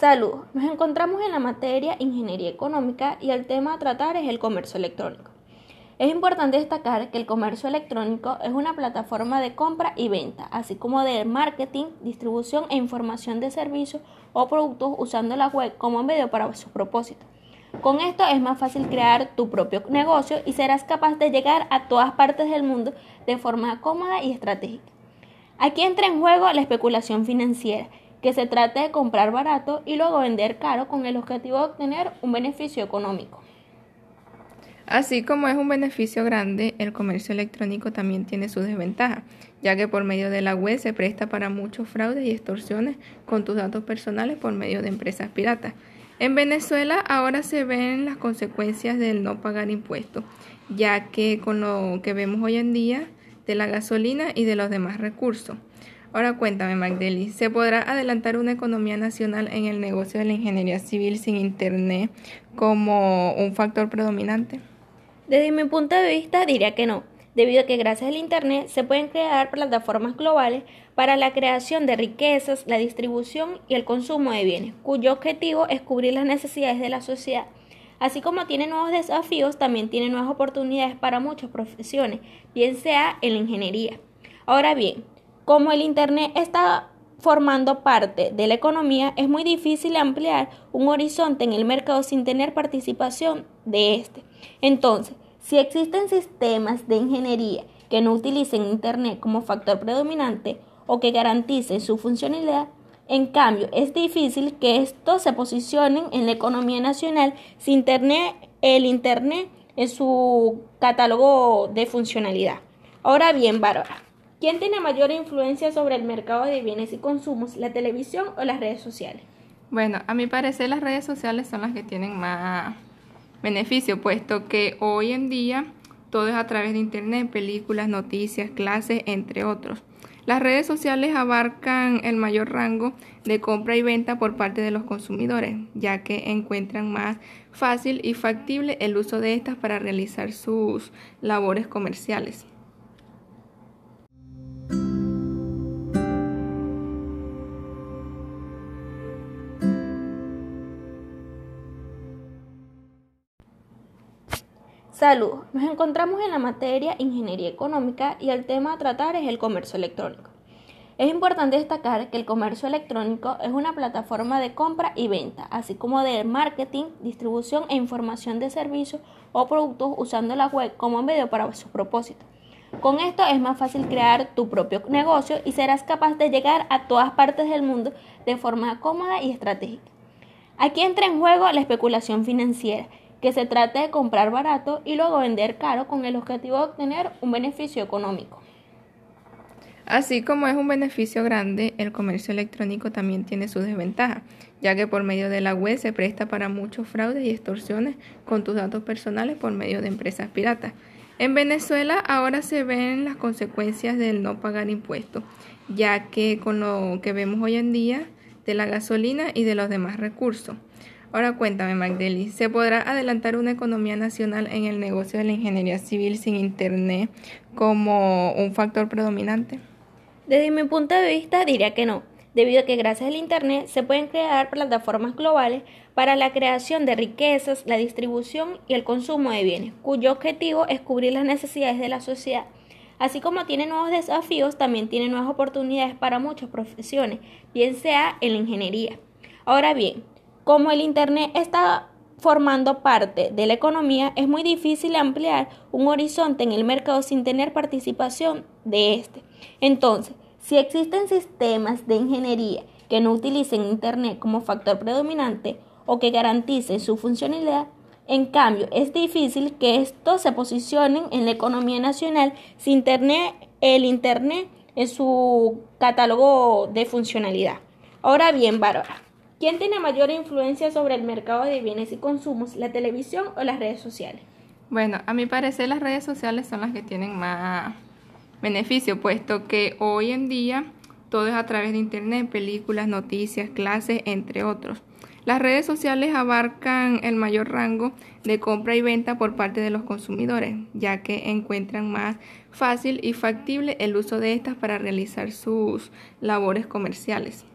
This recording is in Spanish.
Salud. Nos encontramos en la materia Ingeniería Económica y el tema a tratar es el comercio electrónico. Es importante destacar que el comercio electrónico es una plataforma de compra y venta, así como de marketing, distribución e información de servicios o productos usando la web como medio para su propósito. Con esto es más fácil crear tu propio negocio y serás capaz de llegar a todas partes del mundo de forma cómoda y estratégica. Aquí entra en juego la especulación financiera que se trate de comprar barato y luego vender caro con el objetivo de obtener un beneficio económico. Así como es un beneficio grande, el comercio electrónico también tiene sus desventajas, ya que por medio de la web se presta para muchos fraudes y extorsiones con tus datos personales por medio de empresas piratas. En Venezuela ahora se ven las consecuencias del no pagar impuestos, ya que con lo que vemos hoy en día de la gasolina y de los demás recursos. Ahora cuéntame, Magdeli, ¿se podrá adelantar una economía nacional en el negocio de la ingeniería civil sin Internet como un factor predominante? Desde mi punto de vista, diría que no, debido a que gracias al Internet se pueden crear plataformas globales para la creación de riquezas, la distribución y el consumo de bienes, cuyo objetivo es cubrir las necesidades de la sociedad. Así como tiene nuevos desafíos, también tiene nuevas oportunidades para muchas profesiones, bien sea en la ingeniería. Ahora bien, como el Internet está formando parte de la economía, es muy difícil ampliar un horizonte en el mercado sin tener participación de este. Entonces, si existen sistemas de ingeniería que no utilicen Internet como factor predominante o que garanticen su funcionalidad, en cambio, es difícil que estos se posicionen en la economía nacional sin Internet, el Internet en su catálogo de funcionalidad. Ahora bien, Bárbara, ¿Quién tiene mayor influencia sobre el mercado de bienes y consumos, la televisión o las redes sociales? Bueno, a mi parecer las redes sociales son las que tienen más beneficio, puesto que hoy en día todo es a través de Internet, películas, noticias, clases, entre otros. Las redes sociales abarcan el mayor rango de compra y venta por parte de los consumidores, ya que encuentran más fácil y factible el uso de estas para realizar sus labores comerciales. Salud. Nos encontramos en la materia Ingeniería Económica y el tema a tratar es el comercio electrónico. Es importante destacar que el comercio electrónico es una plataforma de compra y venta, así como de marketing, distribución e información de servicios o productos usando la web como medio para su propósito. Con esto es más fácil crear tu propio negocio y serás capaz de llegar a todas partes del mundo de forma cómoda y estratégica. Aquí entra en juego la especulación financiera que se trate de comprar barato y luego vender caro con el objetivo de obtener un beneficio económico. Así como es un beneficio grande, el comercio electrónico también tiene sus desventajas, ya que por medio de la web se presta para muchos fraudes y extorsiones con tus datos personales por medio de empresas piratas. En Venezuela ahora se ven las consecuencias del no pagar impuestos, ya que con lo que vemos hoy en día de la gasolina y de los demás recursos. Ahora cuéntame, Magdeli, ¿se podrá adelantar una economía nacional en el negocio de la ingeniería civil sin Internet como un factor predominante? Desde mi punto de vista, diría que no, debido a que gracias al Internet se pueden crear plataformas globales para la creación de riquezas, la distribución y el consumo de bienes, cuyo objetivo es cubrir las necesidades de la sociedad. Así como tiene nuevos desafíos, también tiene nuevas oportunidades para muchas profesiones, bien sea en la ingeniería. Ahora bien, como el Internet está formando parte de la economía, es muy difícil ampliar un horizonte en el mercado sin tener participación de este. Entonces, si existen sistemas de ingeniería que no utilicen Internet como factor predominante o que garanticen su funcionalidad, en cambio, es difícil que estos se posicionen en la economía nacional sin Internet, el Internet en su catálogo de funcionalidad. Ahora bien, Bárbara, ¿Quién tiene mayor influencia sobre el mercado de bienes y consumos, la televisión o las redes sociales? Bueno, a mi parecer las redes sociales son las que tienen más beneficio, puesto que hoy en día todo es a través de Internet, películas, noticias, clases, entre otros. Las redes sociales abarcan el mayor rango de compra y venta por parte de los consumidores, ya que encuentran más fácil y factible el uso de estas para realizar sus labores comerciales.